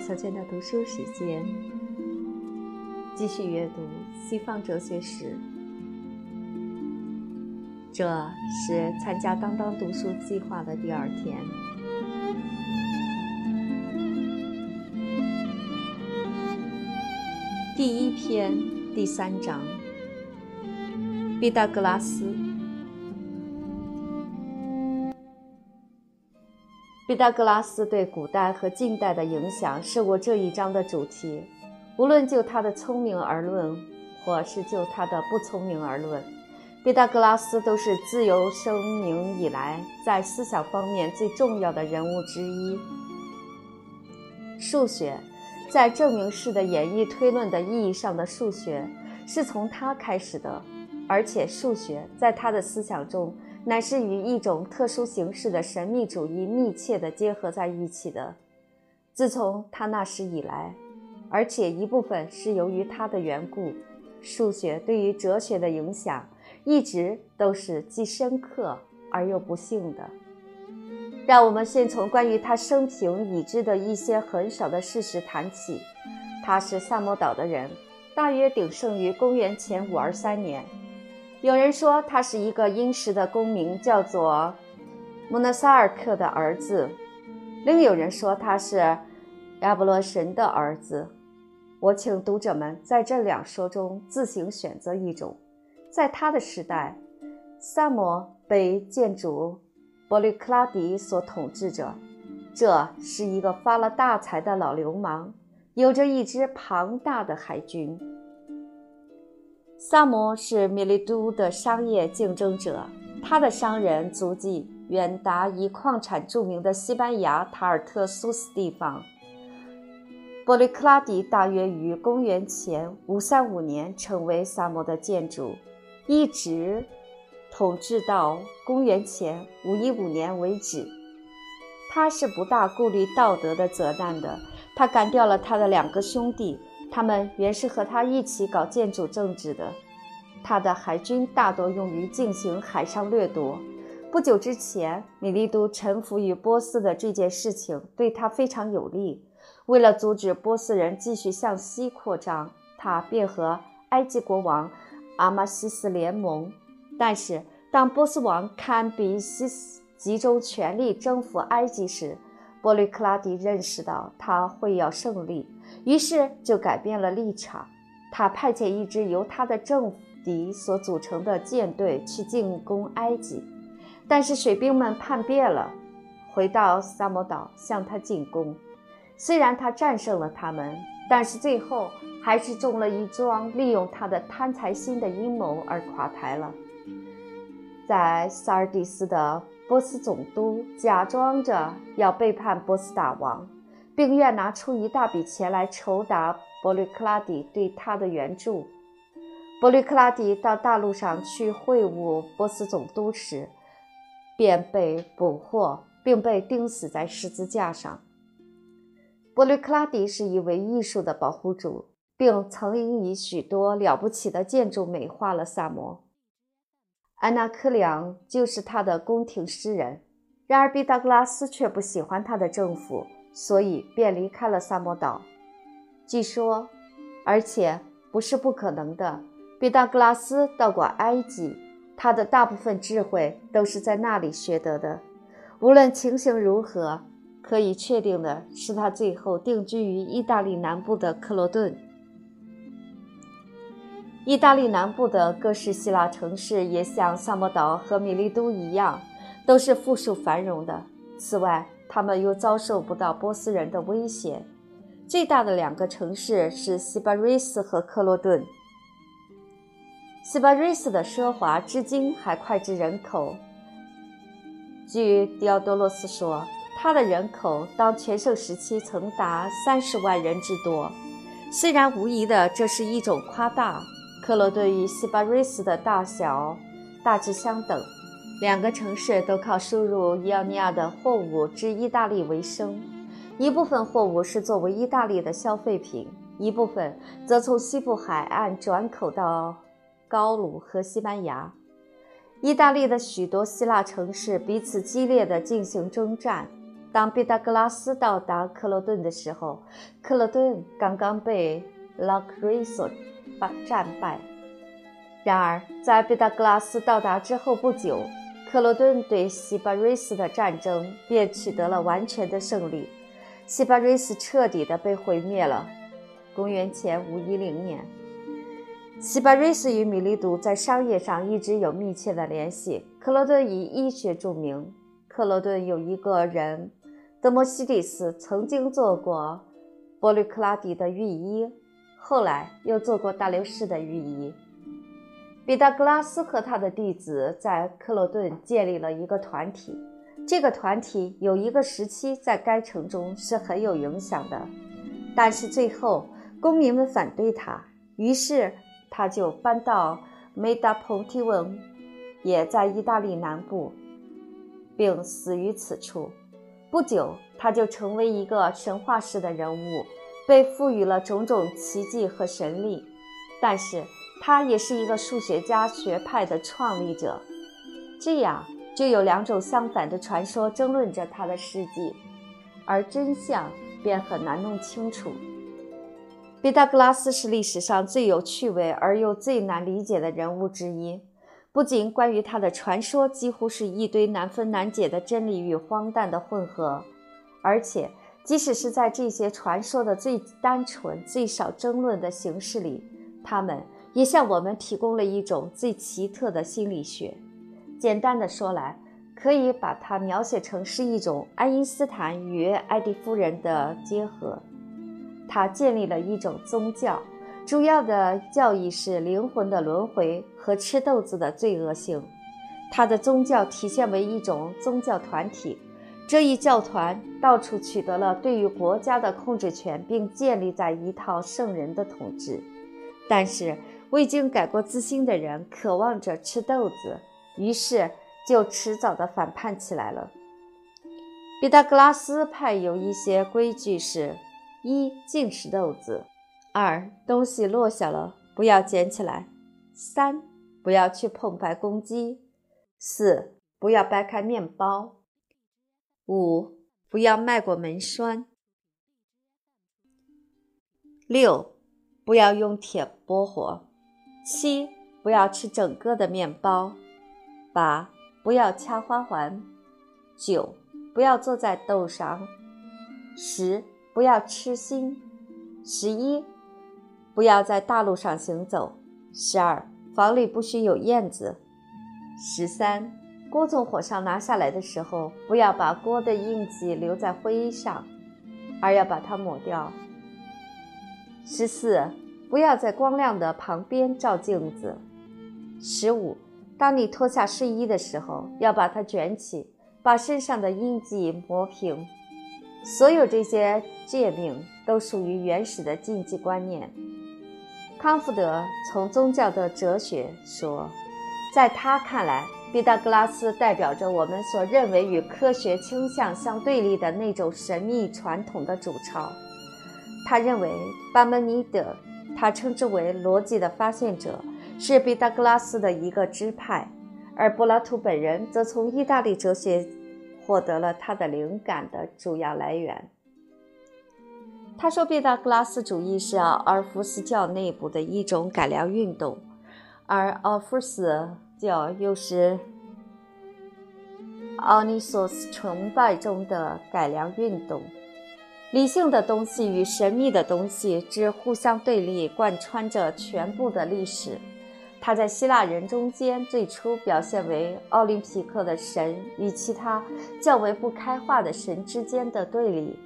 小娟的读书时间，继续阅读西方哲学史。这是参加当当读书计划的第二天。第一篇第三章，毕达哥拉斯。毕达哥拉斯对古代和近代的影响是我这一章的主题。无论就他的聪明而论，或是就他的不聪明而论，毕达哥拉斯都是自由生明以来在思想方面最重要的人物之一。数学，在证明式的演绎推论的意义上的数学，是从他开始的，而且数学在他的思想中。乃是与一种特殊形式的神秘主义密切地结合在一起的。自从他那时以来，而且一部分是由于他的缘故，数学对于哲学的影响一直都是既深刻而又不幸的。让我们先从关于他生平已知的一些很少的事实谈起。他是萨摩岛的人，大约鼎盛于公元前五二三年。有人说他是一个殷实的公民，叫做穆纳萨尔克的儿子；另有人说他是亚波罗神的儿子。我请读者们在这两说中自行选择一种。在他的时代，萨摩被建主伯利克拉迪所统治着。这是一个发了大财的老流氓，有着一支庞大的海军。萨摩是米利都的商业竞争者，他的商人足迹远达以矿产著名的西班牙塔尔特苏斯地方。伯利克拉迪大约于公元前五三五年成为萨摩的建主，一直统治到公元前五一五年为止。他是不大顾虑道德的责难的，他干掉了他的两个兄弟。他们原是和他一起搞建筑政治的。他的海军大多用于进行海上掠夺。不久之前，米利都臣服于波斯的这件事情对他非常有利。为了阻止波斯人继续向西扩张，他便和埃及国王阿马西斯联盟。但是，当波斯王堪比西斯集中全力征服埃及时，波利克拉迪认识到他会要胜利。于是就改变了立场，他派遣一支由他的政敌所组成的舰队去进攻埃及，但是水兵们叛变了，回到萨摩岛向他进攻。虽然他战胜了他们，但是最后还是中了一桩利用他的贪财心的阴谋而垮台了。在萨尔蒂斯的波斯总督假装着要背叛波斯大王。并愿拿出一大笔钱来酬答伯律克拉底对他的援助。伯律克拉底到大陆上去会晤波斯总督时，便被捕获，并被钉死在十字架上。伯律克拉底是一位艺术的保护主，并曾以许多了不起的建筑美化了萨摩。安娜克里昂就是他的宫廷诗人。然而，毕达哥拉斯却不喜欢他的政府。所以便离开了萨摩岛。据说，而且不是不可能的，毕达哥拉斯到过埃及，他的大部分智慧都是在那里学得的。无论情形如何，可以确定的是，他最后定居于意大利南部的克罗顿。意大利南部的各式希腊城市也像萨摩岛和米利都一样，都是富庶繁荣的。此外，他们又遭受不到波斯人的威胁。最大的两个城市是西巴瑞斯和克洛顿。西巴瑞斯的奢华至今还脍炙人口。据迪奥多洛斯说，他的人口当全盛时期曾达三十万人之多。虽然无疑的这是一种夸大，克罗顿与西巴瑞斯的大小大致相等。两个城市都靠输入伊奥尼亚的货物至意大利为生。一部分货物是作为意大利的消费品，一部分则从西部海岸转口到高卢和西班牙。意大利的许多希腊城市彼此激烈地进行征战。当毕达哥拉斯到达克罗顿的时候，克罗顿刚刚被拉克瑞所战败。然而，在毕达哥拉斯到达之后不久，克罗顿对西巴瑞斯的战争便取得了完全的胜利。西巴瑞斯彻底的被毁灭了。公元前五一零年，西巴瑞斯与米利都在商业上一直有密切的联系。克罗顿以医学著名。克罗顿有一个人，德摩西蒂斯，曾经做过波吕克拉底的御医，后来又做过大流士的御医。毕达哥拉斯和他的弟子在克罗顿建立了一个团体。这个团体有一个时期在该城中是很有影响的，但是最后公民们反对他，于是他就搬到梅达蓬提翁，也在意大利南部，并死于此处。不久，他就成为一个神话式的人物，被赋予了种种奇迹和神力。但是他也是一个数学家学派的创立者，这样。就有两种相反的传说争论着他的事迹，而真相便很难弄清楚。毕达哥拉斯是历史上最有趣味而又最难理解的人物之一。不仅关于他的传说几乎是一堆难分难解的真理与荒诞的混合，而且即使是在这些传说的最单纯、最少争论的形式里，他们也向我们提供了一种最奇特的心理学。简单的说来，可以把它描写成是一种爱因斯坦与爱迪夫人的结合。他建立了一种宗教，主要的教义是灵魂的轮回和吃豆子的罪恶性。他的宗教体现为一种宗教团体，这一教团到处取得了对于国家的控制权，并建立在一套圣人的统治。但是未经改过自新的人渴望着吃豆子。于是就迟早的反叛起来了。毕达哥拉斯派有一些规矩是：一、禁吃豆子；二、东西落下了不要捡起来；三、不要去碰白公鸡；四、不要掰开面包；五、不要迈过门栓；六、不要用铁拨火；七、不要吃整个的面包。八，不要掐花环；九，不要坐在豆上；十，不要吃心；十一，不要在大路上行走；十二，房里不许有燕子；十三，锅从火上拿下来的时候，不要把锅的印记留在灰上，而要把它抹掉；十四，不要在光亮的旁边照镜子；十五。当你脱下睡衣的时候，要把它卷起，把身上的印记磨平。所有这些诫命都属于原始的禁忌观念。康福德从宗教的哲学说，在他看来，毕达哥拉斯代表着我们所认为与科学倾向相对立的那种神秘传统的主潮。他认为巴门尼德，他称之为逻辑的发现者。是毕达哥拉斯的一个支派，而柏拉图本人则从意大利哲学获得了他的灵感的主要来源。他说，毕达哥拉斯主义是奥尔夫斯教内部的一种改良运动，而奥尔夫斯教又是奥尼索斯崇拜中的改良运动。理性的东西与神秘的东西之互相对立，贯穿着全部的历史。他在希腊人中间最初表现为奥林匹克的神与其他较为不开化的神之间的对立，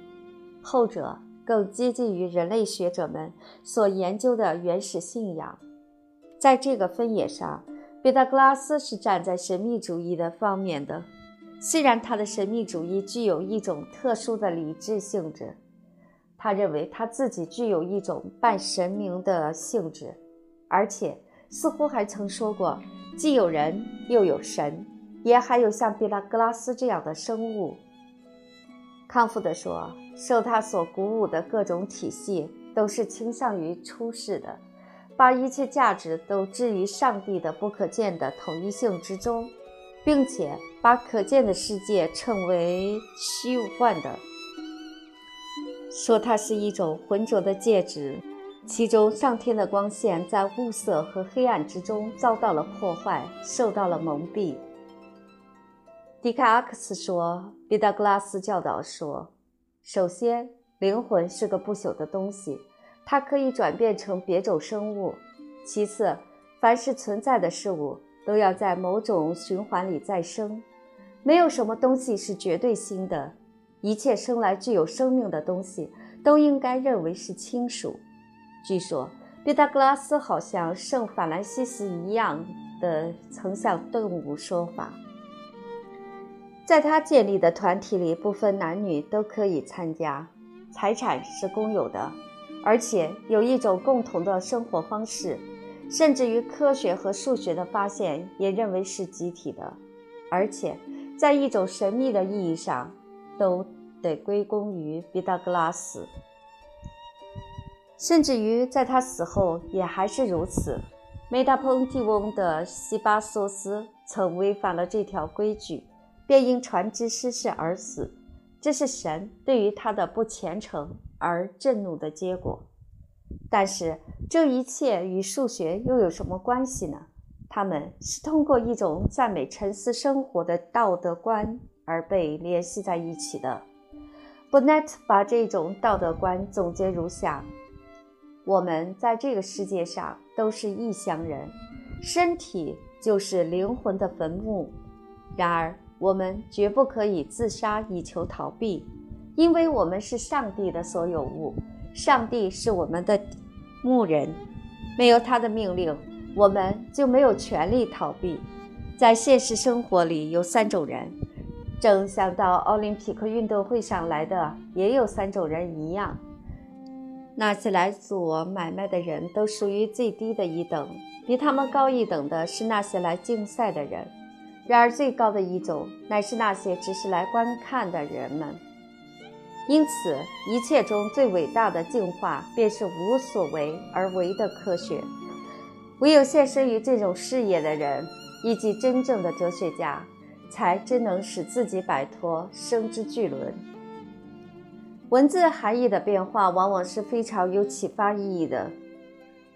后者更接近于人类学者们所研究的原始信仰。在这个分野上，毕达哥拉斯是站在神秘主义的方面的。虽然他的神秘主义具有一种特殊的理智性质，他认为他自己具有一种半神明的性质，而且。似乎还曾说过，既有人又有神，也还有像毕达哥拉斯这样的生物。康福德说，受他所鼓舞的各种体系都是倾向于出世的，把一切价值都置于上帝的不可见的统一性之中，并且把可见的世界称为虚幻的。说它是一种浑浊的介质，其中上天的光线在雾色和黑暗之中遭到了破坏，受到了蒙蔽。迪卡阿克斯说：“毕达哥拉斯教导说，首先，灵魂是个不朽的东西，它可以转变成别种生物；其次，凡是存在的事物都要在某种循环里再生，没有什么东西是绝对新的。”一切生来具有生命的东西都应该认为是亲属。据说，毕达哥拉斯好像圣法兰西斯一样的曾向动物说法。在他建立的团体里，不分男女都可以参加。财产是公有的，而且有一种共同的生活方式。甚至于科学和数学的发现也认为是集体的，而且在一种神秘的意义上。都得归功于毕达哥拉斯，甚至于在他死后也还是如此。梅达蓬蒂翁的西巴索斯曾违反了这条规矩，便因船只失事而死。这是神对于他的不虔诚而震怒的结果。但是这一切与数学又有什么关系呢？他们是通过一种赞美沉思生活的道德观。而被联系在一起的。布奈特把这种道德观总结如下：我们在这个世界上都是异乡人，身体就是灵魂的坟墓。然而，我们绝不可以自杀以求逃避，因为我们是上帝的所有物，上帝是我们的牧人。没有他的命令，我们就没有权利逃避。在现实生活里，有三种人。正像到奥林匹克运动会上来的也有三种人一样，那些来做买卖的人都属于最低的一等，比他们高一等的是那些来竞赛的人。然而最高的一种乃是那些只是来观看的人们。因此，一切中最伟大的进化便是无所为而为的科学。唯有献身于这种事业的人，以及真正的哲学家。才真能使自己摆脱生之巨轮。文字含义的变化往往是非常有启发意义的。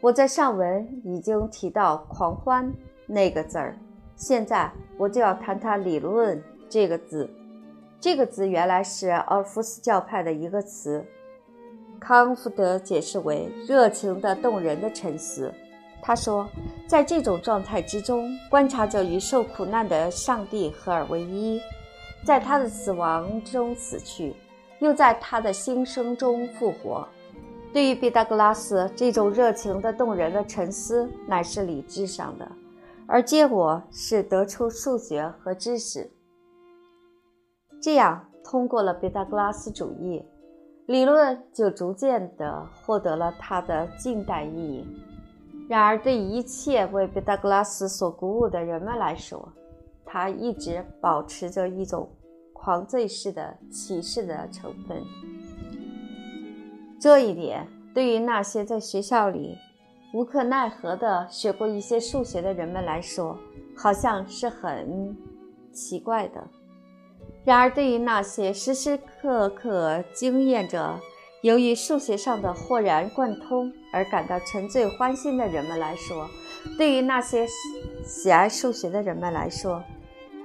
我在上文已经提到“狂欢”那个字儿，现在我就要谈谈“理论”这个字。这个字原来是奥尔夫斯教派的一个词，康福德解释为“热情的、动人的沉思”。他说，在这种状态之中，观察者与受苦难的上帝合而为一，在他的死亡中死去，又在他的新生中复活。对于毕达哥拉斯，这种热情的、动人的沉思乃是理智上的，而结果是得出数学和知识。这样，通过了毕达哥拉斯主义理论，就逐渐地获得了它的近代意义。然而，对一切为毕达哥拉斯所鼓舞的人们来说，他一直保持着一种狂醉式的歧视的成分。这一点对于那些在学校里无可奈何地学过一些数学的人们来说，好像是很奇怪的。然而，对于那些时时刻刻经验着，由于数学上的豁然贯通而感到沉醉欢欣的人们来说，对于那些喜爱数学的人们来说，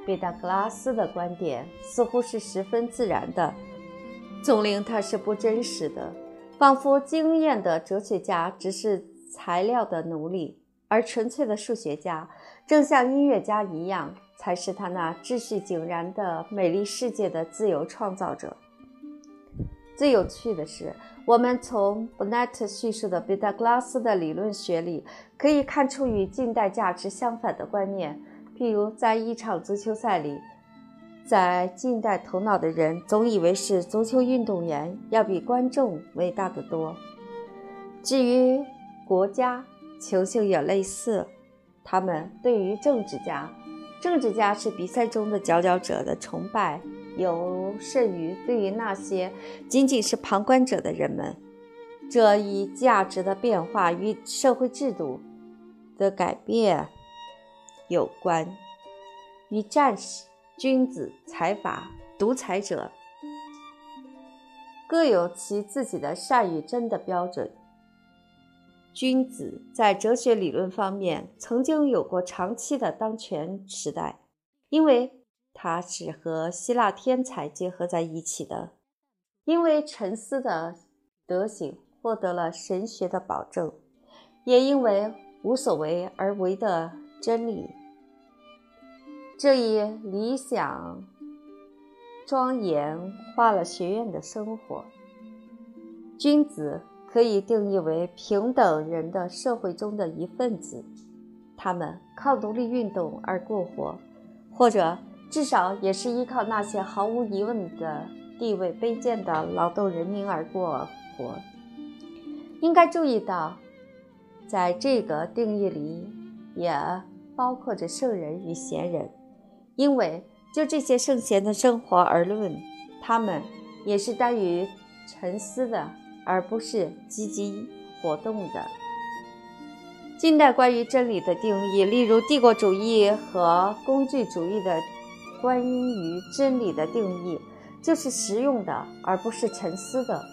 毕达哥拉斯的观点似乎是十分自然的，总令他是不真实的，仿佛经验的哲学家只是材料的奴隶，而纯粹的数学家，正像音乐家一样，才是他那秩序井然的美丽世界的自由创造者。最有趣的是，我们从布奈特叙述的毕达哥拉斯的理论学里，可以看出与近代价值相反的观念。譬如，在一场足球赛里，在近代头脑的人总以为是足球运动员要比观众伟大的多。至于国家，情形也类似。他们对于政治家，政治家是比赛中的佼佼者的崇拜。有甚于对于那些仅仅是旁观者的人们。这一价值的变化与社会制度的改变有关，与战士、君子、财阀、独裁者各有其自己的善与真的标准。君子在哲学理论方面曾经有过长期的当权时代，因为他是和希腊天才结合在一起的，因为沉思的德行。获得了神学的保证，也因为无所为而为的真理，这一理想庄严化了学院的生活。君子可以定义为平等人的社会中的一份子，他们靠独立运动而过活，或者至少也是依靠那些毫无疑问的地位卑贱的劳动人民而过活。应该注意到，在这个定义里也包括着圣人与贤人，因为就这些圣贤的生活而论，他们也是耽于沉思的，而不是积极活动的。近代关于真理的定义，例如帝国主义和工具主义的关于真理的定义，就是实用的，而不是沉思的。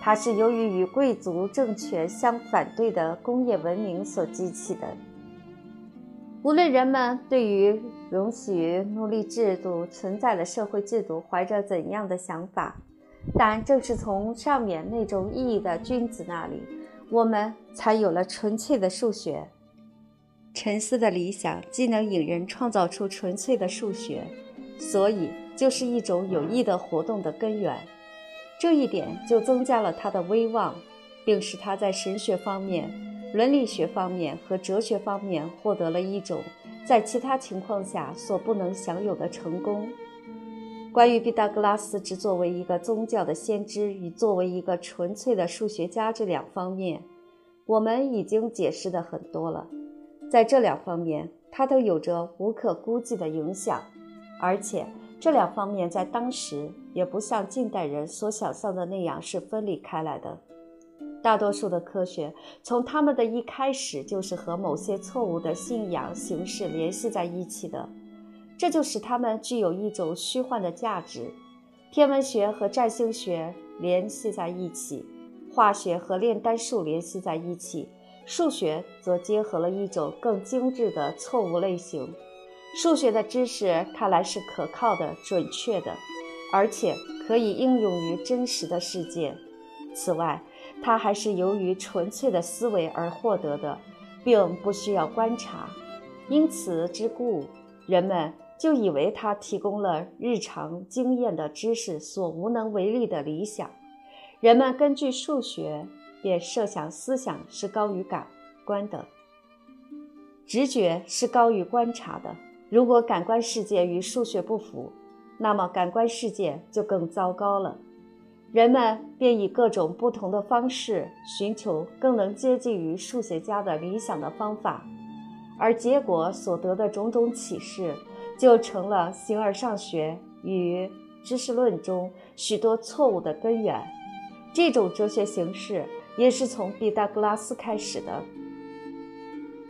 它是由于与贵族政权相反对的工业文明所激起的。无论人们对于容许奴隶制度存在的社会制度怀着怎样的想法，但正是从上面那种意义的君子那里，我们才有了纯粹的数学。沉思的理想既能引人创造出纯粹的数学，所以就是一种有益的活动的根源。这一点就增加了他的威望，并使他在神学方面、伦理学方面和哲学方面获得了一种在其他情况下所不能享有的成功。关于毕达哥拉斯之作为一个宗教的先知与作为一个纯粹的数学家这两方面，我们已经解释的很多了。在这两方面，他都有着无可估计的影响，而且。这两方面在当时也不像近代人所想象的那样是分离开来的。大多数的科学从他们的一开始就是和某些错误的信仰形式联系在一起的，这就使它们具有一种虚幻的价值。天文学和占星学联系在一起，化学和炼丹术联系在一起，数学则结合了一种更精致的错误类型。数学的知识看来是可靠的、准确的，而且可以应用于真实的世界。此外，它还是由于纯粹的思维而获得的，并不需要观察。因此之故，人们就以为它提供了日常经验的知识所无能为力的理想。人们根据数学便设想思想是高于感官的，直觉是高于观察的。如果感官世界与数学不符，那么感官世界就更糟糕了。人们便以各种不同的方式寻求更能接近于数学家的理想的方法，而结果所得的种种启示，就成了形而上学与知识论中许多错误的根源。这种哲学形式也是从毕达哥拉斯开始的。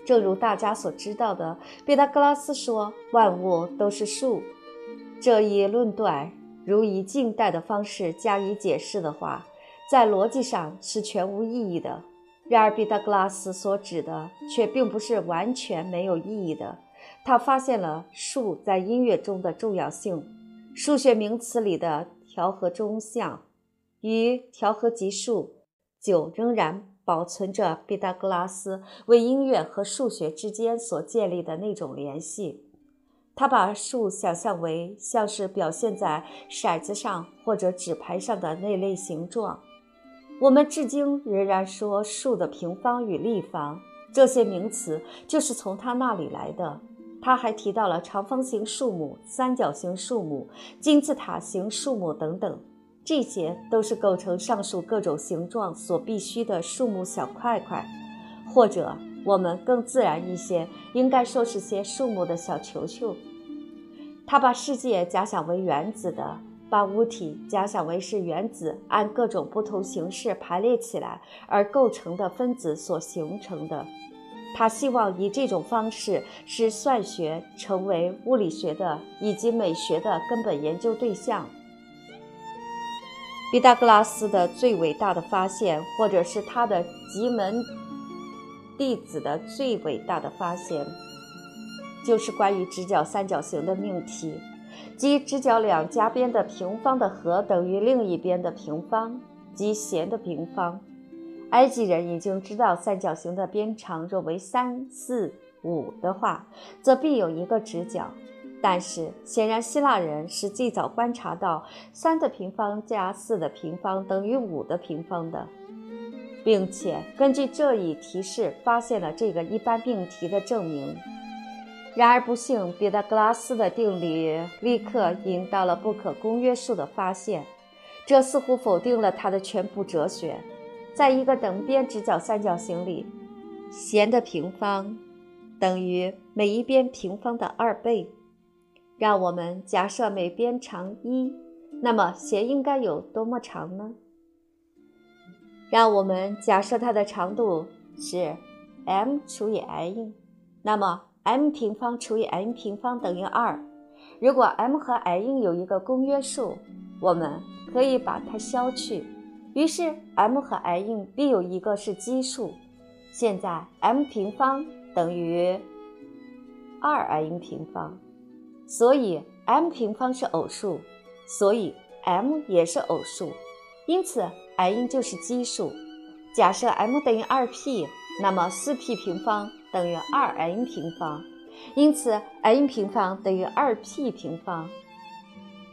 正如大家所知道的，毕达哥拉斯说万物都是数。这一论断，如以近代的方式加以解释的话，在逻辑上是全无意义的。然而，毕达哥拉斯所指的却并不是完全没有意义的。他发现了数在音乐中的重要性。数学名词里的调和中项与调和级数九仍然。保存着毕达哥拉斯为音乐和数学之间所建立的那种联系。他把数想象为像是表现在骰子上或者纸牌上的那类形状。我们至今仍然说数的平方与立方，这些名词就是从他那里来的。他还提到了长方形树木、三角形树木、金字塔形树木等等。这些都是构成上述各种形状所必须的树木小块块，或者我们更自然一些，应该说是些树木的小球球。他把世界假想为原子的，把物体假想为是原子按各种不同形式排列起来而构成的分子所形成的。他希望以这种方式使算学成为物理学的以及美学的根本研究对象。毕达哥拉斯的最伟大的发现，或者是他的极门弟子的最伟大的发现，就是关于直角三角形的命题。即直角两夹边的平方的和等于另一边的平方，即弦的平方。埃及人已经知道三角形的边长若为三、四、五的话，则必有一个直角。但是显然，希腊人是最早观察到三的平方加四的平方等于五的平方的，并且根据这一提示发现了这个一般命题的证明。然而不幸，毕达哥拉斯的定理立刻引到了不可公约数的发现，这似乎否定了他的全部哲学。在一个等边直角三角形里，弦的平方等于每一边平方的二倍。让我们假设每边长一，那么弦应该有多么长呢？让我们假设它的长度是 m 除以 n，那么。m 平方除以 n 平方等于二。如果 m 和 n 有一个公约数，我们可以把它消去，于是 m 和 n 必有一个是奇数。现在 m 平方等于二 n 平方，所以 m 平方是偶数，所以 m 也是偶数，因此 n 就是奇数。假设 m 等于二 p，那么四 p 平方。等于二 n 平方，因此 n 平方等于二 p 平方，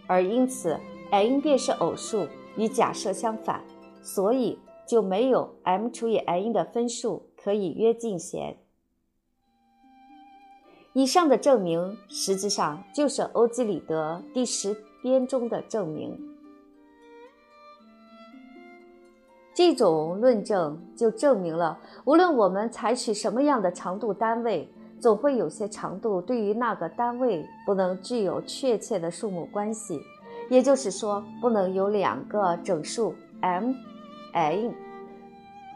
而因此 n 便是偶数，与假设相反，所以就没有 m 除以 n 的分数可以约进弦。以上的证明实际上就是欧几里得第十编中的证明。这种论证就证明了，无论我们采取什么样的长度单位，总会有些长度对于那个单位不能具有确切的数目关系，也就是说，不能有两个整数 m、n，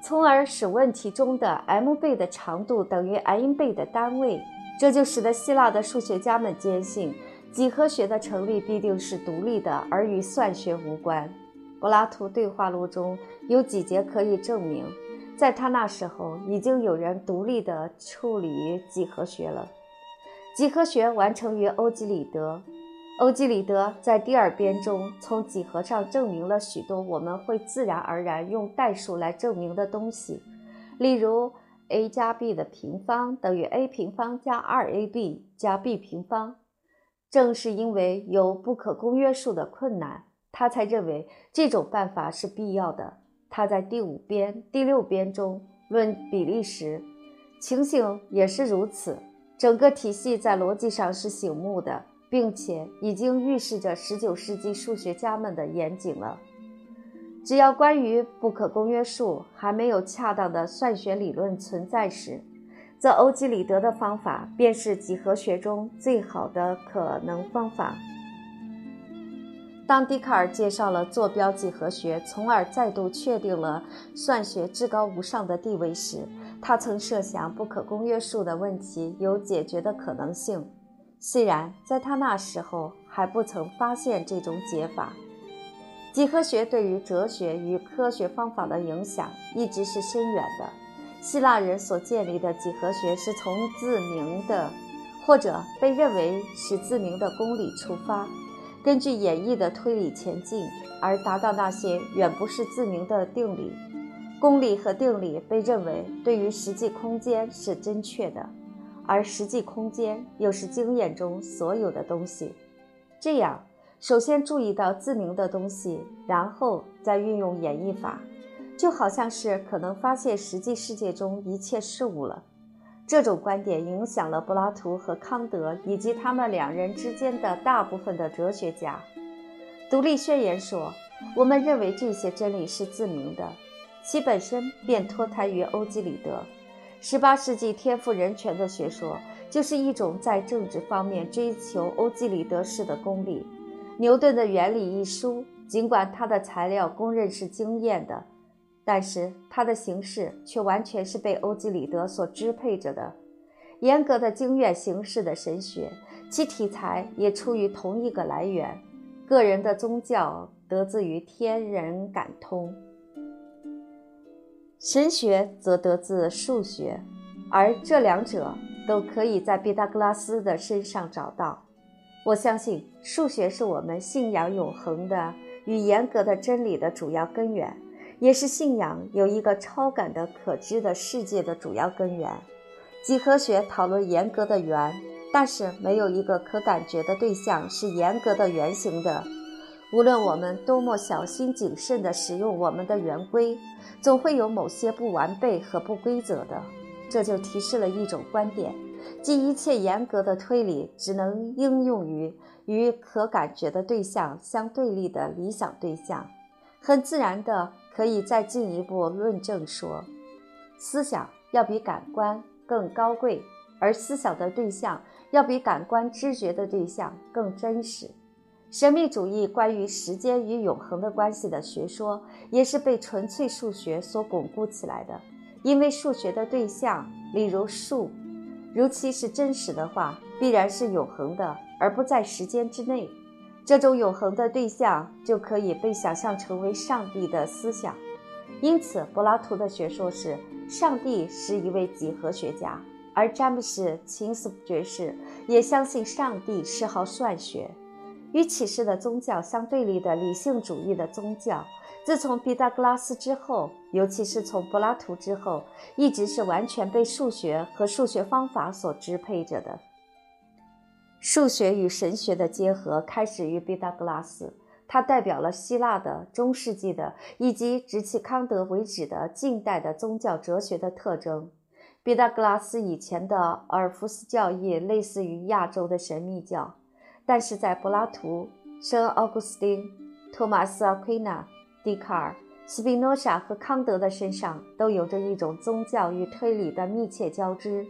从而使问题中的 m 倍的长度等于 n 倍的单位。这就使得希腊的数学家们坚信，几何学的成立必定是独立的，而与算学无关。柏拉图对话录中有几节可以证明，在他那时候已经有人独立地处理几何学了。几何学完成于欧几里得。欧几里得在第二编中从几何上证明了许多我们会自然而然用代数来证明的东西，例如 a 加 b 的平方等于 a 平方加 2ab 加 b 平方。正是因为有不可公约数的困难。他才认为这种办法是必要的。他在第五编、第六编中论比例时，情形也是如此。整个体系在逻辑上是醒目的，并且已经预示着19世纪数学家们的严谨了。只要关于不可公约数还没有恰当的算学理论存在时，则欧几里得的方法便是几何学中最好的可能方法。当笛卡尔介绍了坐标几何学，从而再度确定了算学至高无上的地位时，他曾设想不可公约数的问题有解决的可能性。虽然在他那时候还不曾发现这种解法，几何学对于哲学与科学方法的影响一直是深远的。希腊人所建立的几何学是从自明的，或者被认为是自明的公理出发。根据演绎的推理前进，而达到那些远不是自明的定理。公理和定理被认为对于实际空间是真确的，而实际空间又是经验中所有的东西。这样，首先注意到自明的东西，然后再运用演绎法，就好像是可能发现实际世界中一切事物了。这种观点影响了柏拉图和康德以及他们两人之间的大部分的哲学家。独立宣言说：“我们认为这些真理是自明的，其本身便脱胎于欧几里得。18世纪天赋人权的学说就是一种在政治方面追求欧几里得式的公理。牛顿的《原理》一书，尽管它的材料公认是惊艳的，但是它的形式却完全是被欧几里得所支配着的。严格的经院形式的神学，其题材也出于同一个来源。个人的宗教得自于天人感通，神学则得自数学，而这两者都可以在毕达哥拉斯的身上找到。我相信数学是我们信仰永恒的与严格的真理的主要根源，也是信仰有一个超感的可知的世界的主要根源。几何学讨论严格的圆，但是没有一个可感觉的对象是严格的圆形的。无论我们多么小心谨慎地使用我们的圆规，总会有某些不完备和不规则的。这就提示了一种观点，即一切严格的推理只能应用于与可感觉的对象相对立的理想对象。很自然的，可以再进一步论证说，思想要比感官。更高贵，而思想的对象要比感官知觉的对象更真实。神秘主义关于时间与永恒的关系的学说，也是被纯粹数学所巩固起来的。因为数学的对象，例如数，如其是真实的话，必然是永恒的，而不在时间之内。这种永恒的对象就可以被想象成为上帝的思想。因此，柏拉图的学说是。上帝是一位几何学家，而詹姆斯·琴斯爵士也相信上帝是好算学。与启示的宗教相对立的理性主义的宗教，自从毕达哥拉斯之后，尤其是从柏拉图之后，一直是完全被数学和数学方法所支配着的。数学与神学的结合开始于毕达哥拉斯。它代表了希腊的中世纪的以及直至康德为止的近代的宗教哲学的特征。毕达哥拉斯以前的尔弗斯教义类似于亚洲的神秘教，但是在柏拉图、圣奥古斯丁、托马斯·阿奎那、笛卡尔、斯宾诺莎和康德的身上都有着一种宗教与推理的密切交织。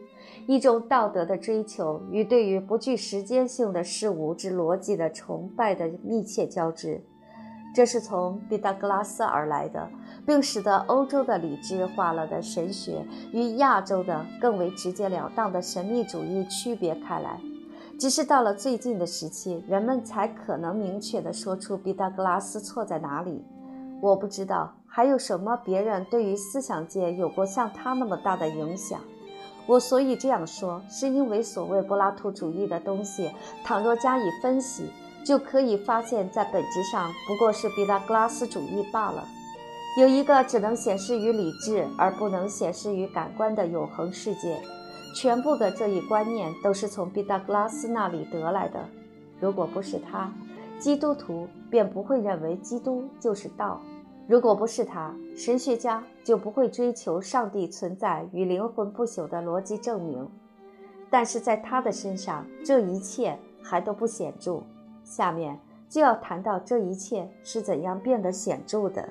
一种道德的追求与对于不具时间性的事物之逻辑的崇拜的密切交织，这是从毕达哥拉斯而来的，并使得欧洲的理智化了的神学与亚洲的更为直截了当的神秘主义区别开来。只是到了最近的时期，人们才可能明确地说出毕达哥拉斯错在哪里。我不知道还有什么别人对于思想界有过像他那么大的影响。我所以这样说，是因为所谓柏拉图主义的东西，倘若加以分析，就可以发现，在本质上不过是毕达哥拉斯主义罢了。有一个只能显示于理智而不能显示于感官的永恒世界，全部的这一观念都是从毕达哥拉斯那里得来的。如果不是他，基督徒便不会认为基督就是道。如果不是他，神学家就不会追求上帝存在与灵魂不朽的逻辑证明。但是在他的身上，这一切还都不显著。下面就要谈到这一切是怎样变得显著的。